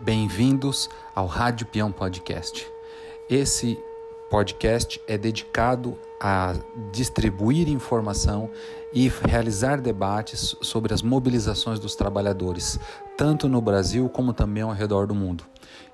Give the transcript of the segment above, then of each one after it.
Bem-vindos ao Rádio Peão Podcast. Esse podcast é dedicado a distribuir informação e realizar debates sobre as mobilizações dos trabalhadores, tanto no Brasil como também ao redor do mundo.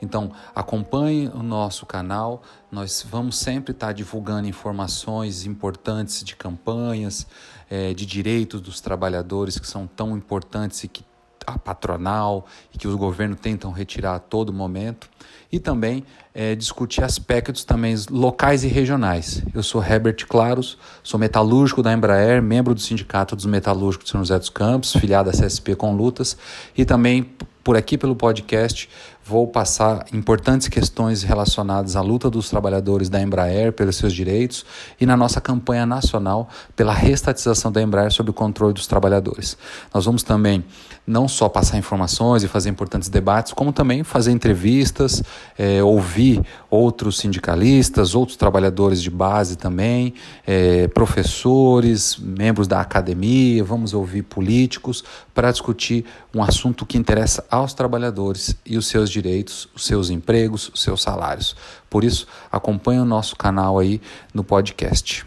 Então, acompanhe o nosso canal, nós vamos sempre estar divulgando informações importantes de campanhas, eh, de direitos dos trabalhadores que são tão importantes e que a patronal e que os governos tentam retirar a todo momento. E também é, discutir aspectos também locais e regionais. Eu sou Herbert Claros, sou metalúrgico da Embraer, membro do Sindicato dos Metalúrgicos de São José dos Campos, filiado à CSP com Lutas. E também por aqui pelo podcast vou passar importantes questões relacionadas à luta dos trabalhadores da Embraer pelos seus direitos e na nossa campanha nacional pela restatização da Embraer sob o controle dos trabalhadores. Nós vamos também não só passar informações e fazer importantes debates, como também fazer entrevistas, é, ouvir outros sindicalistas, outros trabalhadores de base também, é, professores, membros da academia, vamos ouvir políticos para discutir um assunto que interessa aos trabalhadores e os seus direitos, os seus empregos, os seus salários. Por isso, acompanhe o nosso canal aí no podcast.